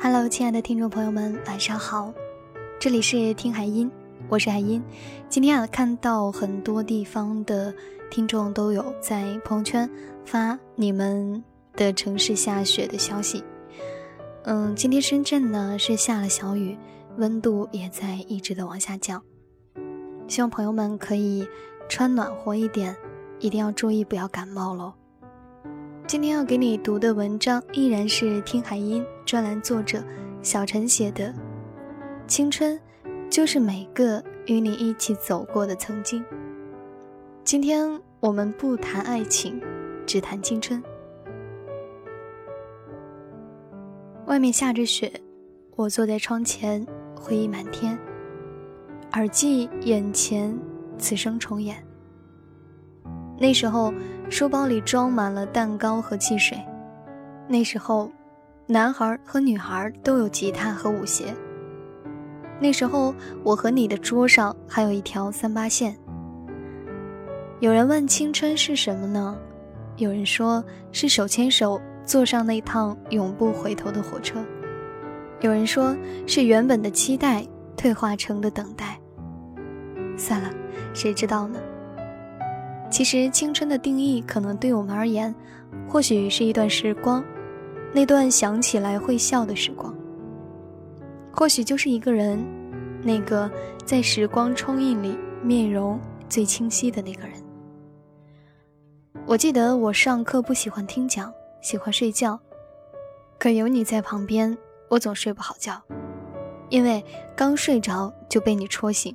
Hello，亲爱的听众朋友们，晚上好，这里是听海音，我是海音。今天啊，看到很多地方的听众都有在朋友圈发你们的城市下雪的消息。嗯，今天深圳呢是下了小雨，温度也在一直的往下降。希望朋友们可以穿暖和一点，一定要注意不要感冒喽。今天要给你读的文章依然是听海音专栏作者小陈写的。青春，就是每个与你一起走过的曾经。今天我们不谈爱情，只谈青春。外面下着雪，我坐在窗前，回忆满天，耳际眼前，此生重演。那时候，书包里装满了蛋糕和汽水。那时候，男孩和女孩都有吉他和舞鞋。那时候，我和你的桌上还有一条三八线。有人问青春是什么呢？有人说是手牵手坐上那趟永不回头的火车。有人说是原本的期待退化成的等待。算了，谁知道呢？其实，青春的定义可能对我们而言，或许是一段时光，那段想起来会笑的时光；或许就是一个人，那个在时光冲印里面容最清晰的那个人。我记得我上课不喜欢听讲，喜欢睡觉，可有你在旁边，我总睡不好觉，因为刚睡着就被你戳醒。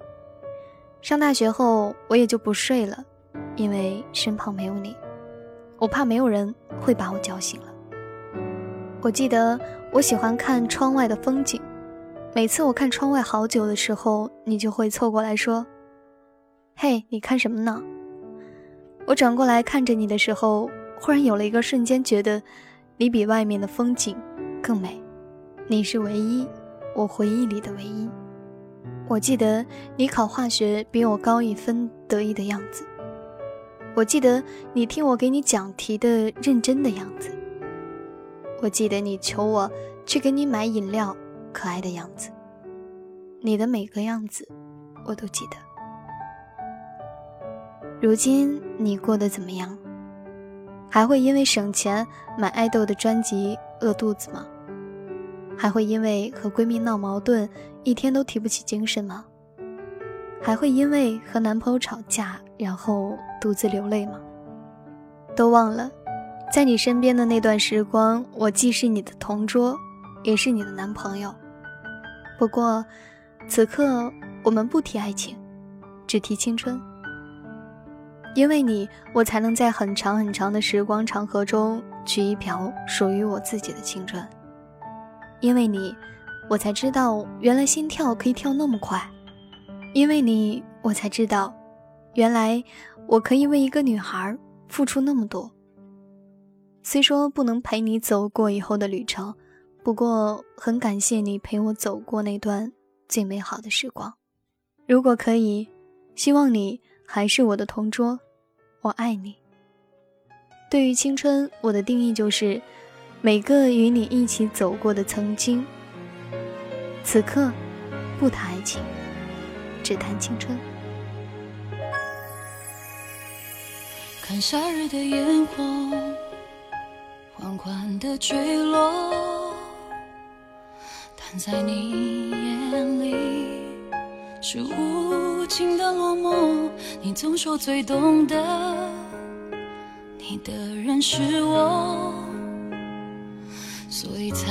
上大学后，我也就不睡了。因为身旁没有你，我怕没有人会把我叫醒了。我记得我喜欢看窗外的风景，每次我看窗外好久的时候，你就会凑过来说：“嘿，你看什么呢？”我转过来看着你的时候，忽然有了一个瞬间，觉得你比外面的风景更美。你是唯一，我回忆里的唯一。我记得你考化学比我高一分得意的样子。我记得你听我给你讲题的认真的样子。我记得你求我去给你买饮料可爱的样子。你的每个样子，我都记得。如今你过得怎么样？还会因为省钱买爱豆的专辑饿肚子吗？还会因为和闺蜜闹矛盾一天都提不起精神吗？还会因为和男朋友吵架，然后独自流泪吗？都忘了，在你身边的那段时光，我既是你的同桌，也是你的男朋友。不过，此刻我们不提爱情，只提青春。因为你，我才能在很长很长的时光长河中取一瓢属于我自己的青春。因为你，我才知道原来心跳可以跳那么快。因为你，我才知道，原来我可以为一个女孩付出那么多。虽说不能陪你走过以后的旅程，不过很感谢你陪我走过那段最美好的时光。如果可以，希望你还是我的同桌。我爱你。对于青春，我的定义就是每个与你一起走过的曾经。此刻，不谈爱情。只谈青春。看夏日的烟火，缓缓的坠落，但在你眼里是无尽的落寞。你总说最懂得你的人是我，所以才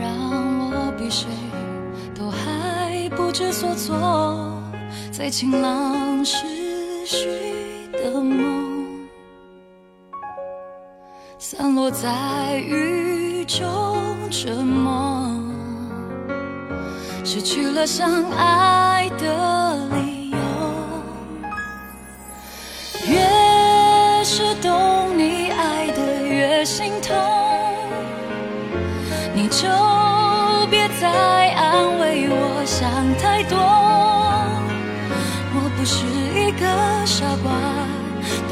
让我比谁都还不知所措。在晴朗时许的梦，散落在雨中沉默，失去了相爱的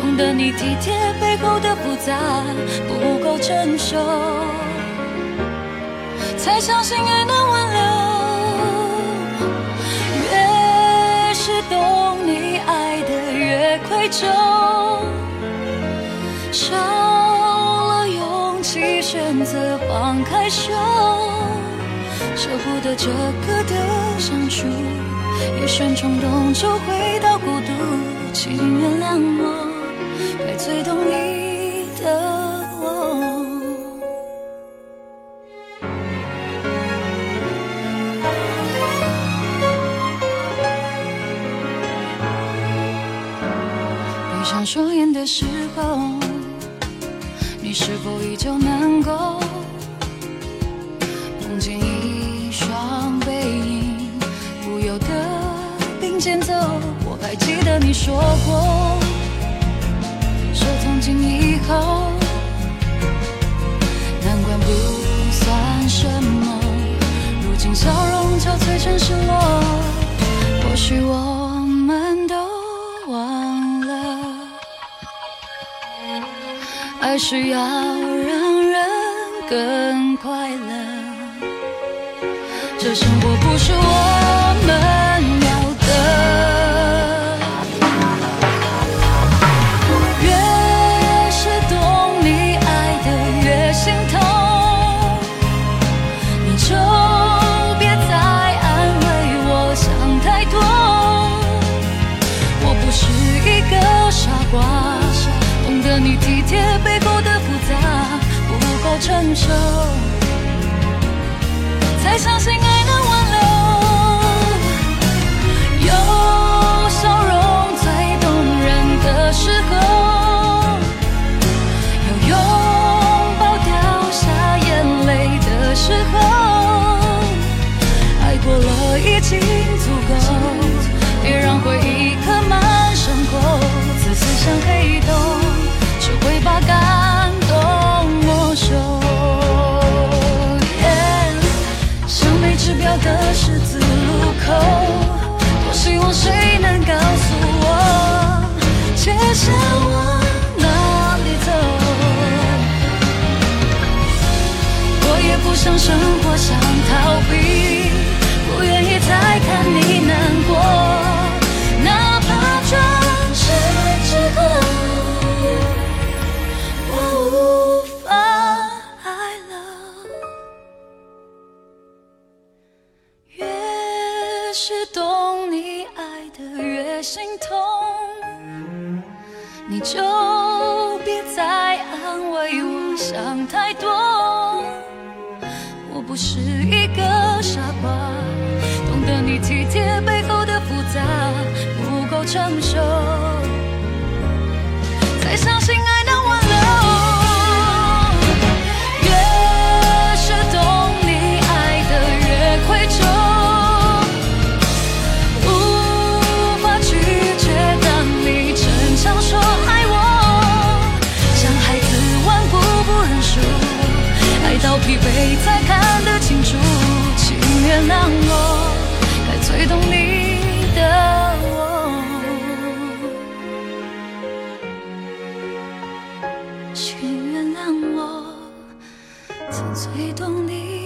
懂得你体贴背后的复杂，不够成熟，才相信爱能挽留。越是懂你爱的越愧疚，少了勇气选择放开手，舍不得这个的相处，一瞬冲动就回到孤独，请原谅我，最懂你的我。闭上双眼的时候，你是否依旧能够梦见一双背影，不由得并肩走？我还记得你说过，口，难关不算什么。如今笑容憔悴成失落，或许我们都忘了，爱是要让人更快乐。这生活不是我们你体贴背后的复杂，不够成熟，才相信爱能挽留。有笑容最动人的时候，有拥抱掉下眼泪的时候，爱过了已经足够，别让回忆刻满伤口。自私像黑洞，只越是懂你爱的越心痛，你就别再安慰我想太多。我不是一个傻瓜，懂得你体贴背后的复杂，不够成熟，才相信曾最懂你。